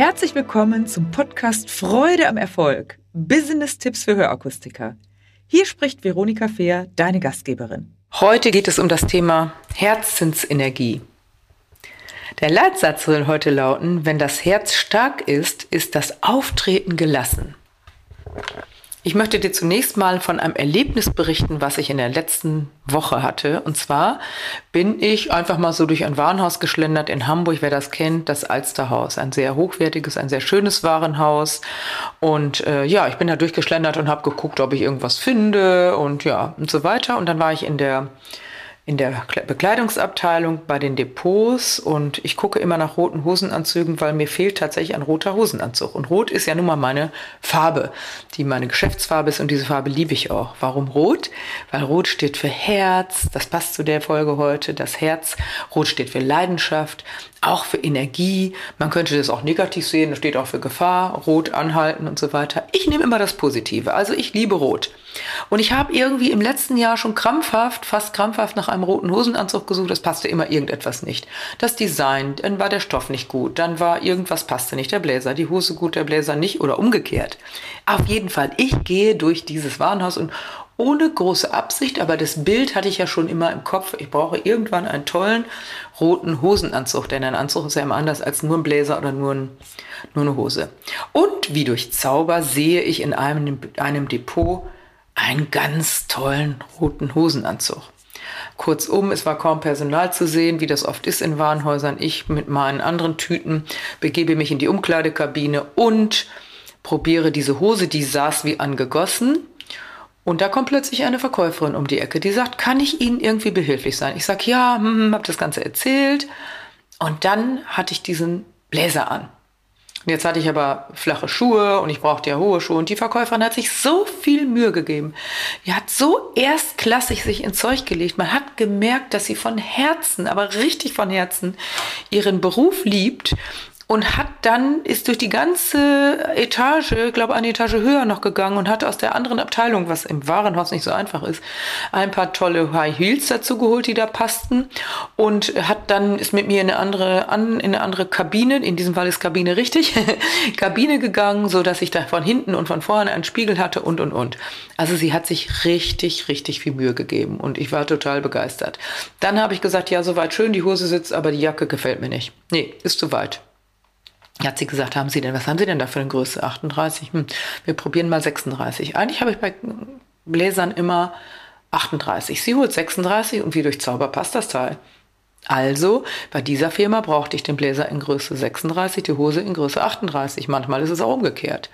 Herzlich willkommen zum Podcast Freude am Erfolg. Business-Tipps für Hörakustiker. Hier spricht Veronika Fehr, deine Gastgeberin. Heute geht es um das Thema Herzensenergie. Der Leitsatz soll heute lauten, wenn das Herz stark ist, ist das Auftreten gelassen. Ich möchte dir zunächst mal von einem Erlebnis berichten, was ich in der letzten Woche hatte. Und zwar bin ich einfach mal so durch ein Warenhaus geschlendert in Hamburg, wer das kennt, das Alsterhaus. Ein sehr hochwertiges, ein sehr schönes Warenhaus. Und äh, ja, ich bin da durchgeschlendert und habe geguckt, ob ich irgendwas finde und ja und so weiter. Und dann war ich in der in der Bekleidungsabteilung bei den Depots und ich gucke immer nach roten Hosenanzügen, weil mir fehlt tatsächlich ein roter Hosenanzug. Und rot ist ja nun mal meine Farbe, die meine Geschäftsfarbe ist und diese Farbe liebe ich auch. Warum rot? Weil rot steht für Herz, das passt zu der Folge heute, das Herz. Rot steht für Leidenschaft, auch für Energie. Man könnte das auch negativ sehen, das steht auch für Gefahr, rot anhalten und so weiter. Ich nehme immer das Positive, also ich liebe rot. Und ich habe irgendwie im letzten Jahr schon krampfhaft, fast krampfhaft nach einem roten Hosenanzug gesucht. Das passte immer irgendetwas nicht. Das Design, dann war der Stoff nicht gut, dann war irgendwas passte nicht, der Bläser, die Hose gut, der Bläser nicht oder umgekehrt. Auf jeden Fall, ich gehe durch dieses Warenhaus und ohne große Absicht, aber das Bild hatte ich ja schon immer im Kopf. Ich brauche irgendwann einen tollen roten Hosenanzug, denn ein Anzug ist ja immer anders als nur ein Bläser oder nur, ein, nur eine Hose. Und wie durch Zauber sehe ich in einem, einem Depot einen ganz tollen roten Hosenanzug. Kurzum, es war kaum Personal zu sehen, wie das oft ist in Warenhäusern. Ich mit meinen anderen Tüten begebe mich in die Umkleidekabine und probiere diese Hose, die saß wie angegossen. Und da kommt plötzlich eine Verkäuferin um die Ecke, die sagt, kann ich Ihnen irgendwie behilflich sein? Ich sage, ja, hm, hm habe das Ganze erzählt. Und dann hatte ich diesen Bläser an. Und jetzt hatte ich aber flache Schuhe und ich brauchte ja hohe Schuhe. Und die Verkäuferin hat sich so viel Mühe gegeben. Die hat so erstklassig sich ins Zeug gelegt. Man hat gemerkt, dass sie von Herzen, aber richtig von Herzen, ihren Beruf liebt und hat dann, ist durch die ganze Etage, glaube eine Etage höher noch gegangen und hat aus der anderen Abteilung, was im Warenhaus nicht so einfach ist, ein paar tolle High Heels dazu geholt, die da passten und hat dann, ist mit mir in eine andere, an, in eine andere Kabine, in diesem Fall ist Kabine richtig, Kabine gegangen, so dass ich da von hinten und von vorne einen Spiegel hatte und, und, und. Also sie hat sich richtig, richtig viel Mühe gegeben und ich war total begeistert. Dann habe ich gesagt, ja, soweit schön, die Hose sitzt, aber die Jacke gefällt mir nicht. Nee, ist zu weit hat sie gesagt, haben Sie denn, was haben Sie denn da für eine Größe? 38? Hm, wir probieren mal 36. Eigentlich habe ich bei Bläsern immer 38. Sie holt 36 und wie durch Zauber passt das Teil. Also, bei dieser Firma brauchte ich den Bläser in Größe 36, die Hose in Größe 38. Manchmal ist es auch umgekehrt.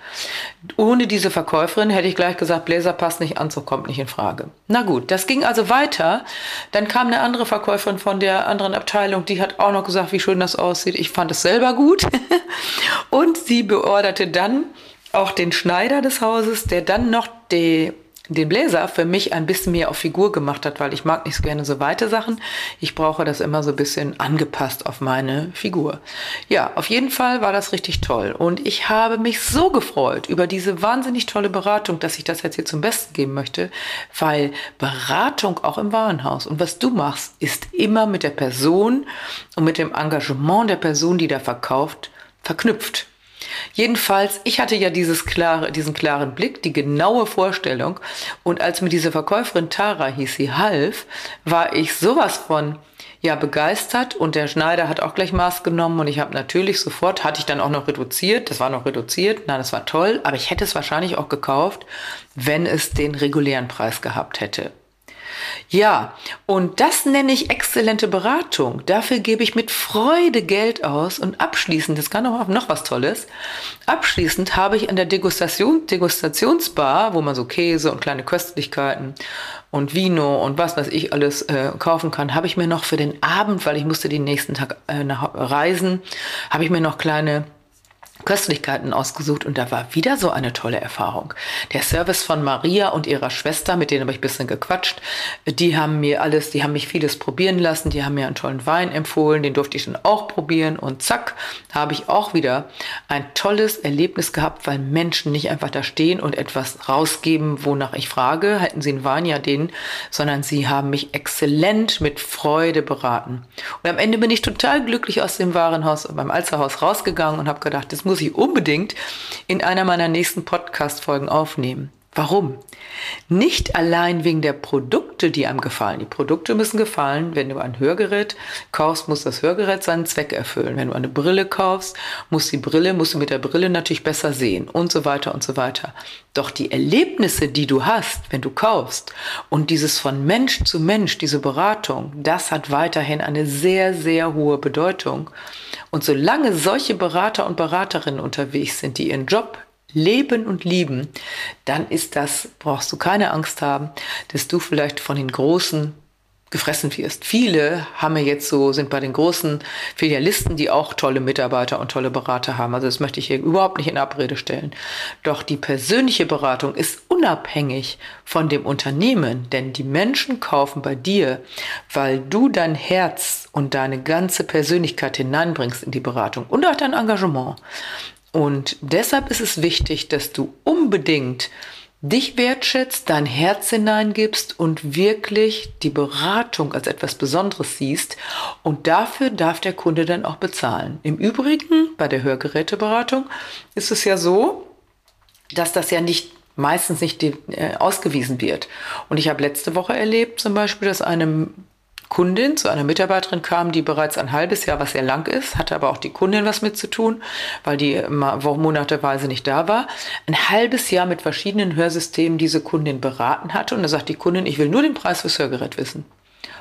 Ohne diese Verkäuferin hätte ich gleich gesagt, Bläser passt nicht, Anzug kommt nicht in Frage. Na gut, das ging also weiter. Dann kam eine andere Verkäuferin von der anderen Abteilung, die hat auch noch gesagt, wie schön das aussieht. Ich fand es selber gut. Und sie beorderte dann auch den Schneider des Hauses, der dann noch die den Bläser für mich ein bisschen mehr auf Figur gemacht hat, weil ich mag nicht so gerne so weite Sachen. Ich brauche das immer so ein bisschen angepasst auf meine Figur. Ja, auf jeden Fall war das richtig toll. Und ich habe mich so gefreut über diese wahnsinnig tolle Beratung, dass ich das jetzt hier zum Besten geben möchte, weil Beratung auch im Warenhaus und was du machst, ist immer mit der Person und mit dem Engagement der Person, die da verkauft, verknüpft. Jedenfalls, ich hatte ja dieses klare, diesen klaren Blick, die genaue Vorstellung. Und als mir diese Verkäuferin Tara hieß sie half, war ich sowas von ja begeistert. Und der Schneider hat auch gleich Maß genommen. Und ich habe natürlich sofort, hatte ich dann auch noch reduziert, das war noch reduziert, na, das war toll, aber ich hätte es wahrscheinlich auch gekauft, wenn es den regulären Preis gehabt hätte. Ja, und das nenne ich exzellente Beratung. Dafür gebe ich mit Freude Geld aus und abschließend, das kann auch noch was Tolles, abschließend habe ich an der Degustation, Degustationsbar, wo man so Käse und kleine Köstlichkeiten und Vino und was weiß ich alles äh, kaufen kann, habe ich mir noch für den Abend, weil ich musste den nächsten Tag äh, nach, reisen, habe ich mir noch kleine Köstlichkeiten ausgesucht und da war wieder so eine tolle Erfahrung. Der Service von Maria und ihrer Schwester, mit denen habe ich ein bisschen gequatscht, die haben mir alles, die haben mich vieles probieren lassen, die haben mir einen tollen Wein empfohlen, den durfte ich dann auch probieren und zack, habe ich auch wieder ein tolles Erlebnis gehabt, weil Menschen nicht einfach da stehen und etwas rausgeben, wonach ich frage, hätten sie einen Wein, ja den, sondern sie haben mich exzellent mit Freude beraten. Und am Ende bin ich total glücklich aus dem Warenhaus beim Alzerhaus rausgegangen und habe gedacht, das muss muss ich unbedingt in einer meiner nächsten Podcast-Folgen aufnehmen. Warum? Nicht allein wegen der Produkte, die einem gefallen. Die Produkte müssen gefallen. Wenn du ein Hörgerät kaufst, muss das Hörgerät seinen Zweck erfüllen. Wenn du eine Brille kaufst, muss die Brille, musst du mit der Brille natürlich besser sehen und so weiter und so weiter. Doch die Erlebnisse, die du hast, wenn du kaufst und dieses von Mensch zu Mensch, diese Beratung, das hat weiterhin eine sehr, sehr hohe Bedeutung. Und solange solche Berater und Beraterinnen unterwegs sind, die ihren Job leben und lieben, dann ist das, brauchst du keine Angst haben, dass du vielleicht von den Großen gefressen wirst. Viele haben jetzt so, sind bei den großen Filialisten, die auch tolle Mitarbeiter und tolle Berater haben. Also das möchte ich hier überhaupt nicht in Abrede stellen. Doch die persönliche Beratung ist unabhängig von dem Unternehmen, denn die Menschen kaufen bei dir, weil du dein Herz und deine ganze Persönlichkeit hineinbringst in die Beratung und auch dein Engagement. Und deshalb ist es wichtig, dass du unbedingt dich wertschätzt, dein Herz hineingibst und wirklich die Beratung als etwas Besonderes siehst. Und dafür darf der Kunde dann auch bezahlen. Im Übrigen, bei der Hörgeräteberatung ist es ja so, dass das ja nicht meistens nicht äh, ausgewiesen wird. Und ich habe letzte Woche erlebt zum Beispiel, dass einem Kundin zu einer Mitarbeiterin kam, die bereits ein halbes Jahr, was sehr lang ist, hatte aber auch die Kundin was mit zu tun, weil die monateweise nicht da war, ein halbes Jahr mit verschiedenen Hörsystemen diese Kundin beraten hatte. Und da sagt die Kundin, ich will nur den Preis fürs Hörgerät wissen.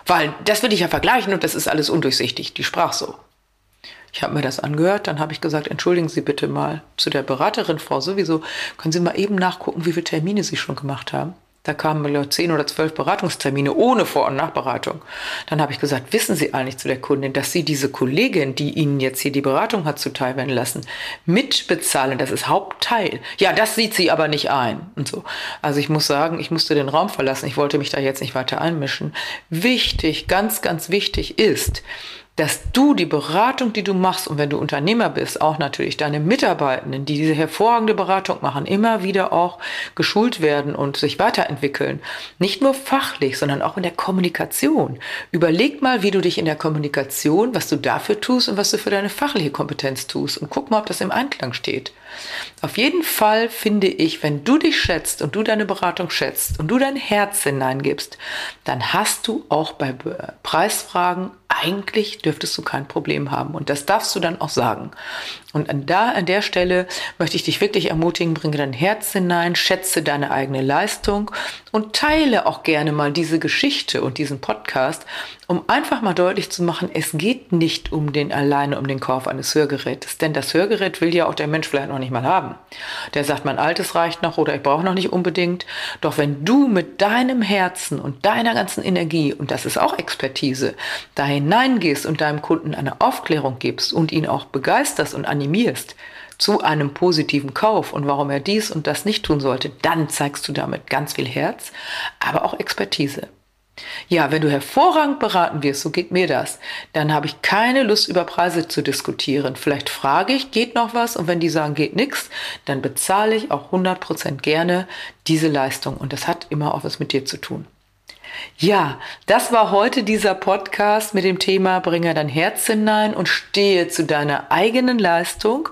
Weil das will ich ja vergleichen und das ist alles undurchsichtig. Die sprach so. Ich habe mir das angehört, dann habe ich gesagt, entschuldigen Sie bitte mal zu der Beraterin, Frau sowieso, können Sie mal eben nachgucken, wie viele Termine Sie schon gemacht haben. Da kamen ja zehn oder zwölf Beratungstermine ohne Vor- und Nachberatung. Dann habe ich gesagt, wissen Sie eigentlich zu der Kundin, dass Sie diese Kollegin, die Ihnen jetzt hier die Beratung hat zuteil werden lassen, mitbezahlen? Das ist Hauptteil. Ja, das sieht sie aber nicht ein. Und so. Also ich muss sagen, ich musste den Raum verlassen. Ich wollte mich da jetzt nicht weiter einmischen. Wichtig, ganz, ganz wichtig ist, dass du die Beratung, die du machst, und wenn du Unternehmer bist, auch natürlich deine Mitarbeitenden, die diese hervorragende Beratung machen, immer wieder auch geschult werden und sich weiterentwickeln. Nicht nur fachlich, sondern auch in der Kommunikation. Überleg mal, wie du dich in der Kommunikation, was du dafür tust und was du für deine fachliche Kompetenz tust und guck mal, ob das im Einklang steht. Auf jeden Fall finde ich, wenn du dich schätzt und du deine Beratung schätzt und du dein Herz hineingibst, dann hast du auch bei Preisfragen eigentlich dürftest du kein Problem haben. Und das darfst du dann auch sagen. Und an, da, an der Stelle möchte ich dich wirklich ermutigen, bringe dein Herz hinein, schätze deine eigene Leistung und teile auch gerne mal diese Geschichte und diesen Podcast, um einfach mal deutlich zu machen, es geht nicht um den alleine um den Kauf eines Hörgerätes. Denn das Hörgerät will ja auch der Mensch vielleicht noch nicht mal haben. Der sagt, mein altes reicht noch oder ich brauche noch nicht unbedingt. Doch wenn du mit deinem Herzen und deiner ganzen Energie, und das ist auch Expertise, da hineingehst und deinem Kunden eine Aufklärung gibst und ihn auch begeisterst und animierst, animierst zu einem positiven Kauf und warum er dies und das nicht tun sollte, dann zeigst du damit ganz viel Herz, aber auch Expertise. Ja, wenn du hervorragend beraten wirst, so geht mir das, dann habe ich keine Lust über Preise zu diskutieren. Vielleicht frage ich, geht noch was? Und wenn die sagen, geht nichts, dann bezahle ich auch 100% gerne diese Leistung. Und das hat immer auch was mit dir zu tun. Ja, das war heute dieser Podcast mit dem Thema Bringe dein Herz hinein und stehe zu deiner eigenen Leistung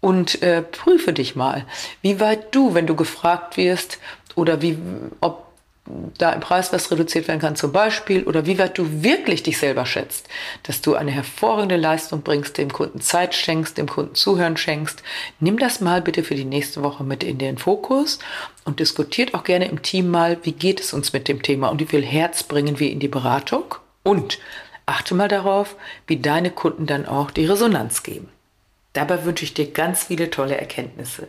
und äh, prüfe dich mal, wie weit du, wenn du gefragt wirst oder wie, ob da im Preis was reduziert werden kann zum Beispiel oder wie weit du wirklich dich selber schätzt, dass du eine hervorragende Leistung bringst, dem Kunden Zeit schenkst, dem Kunden Zuhören schenkst. Nimm das mal bitte für die nächste Woche mit in den Fokus und diskutiert auch gerne im Team mal, wie geht es uns mit dem Thema und wie viel Herz bringen wir in die Beratung und achte mal darauf, wie deine Kunden dann auch die Resonanz geben. Dabei wünsche ich dir ganz viele tolle Erkenntnisse.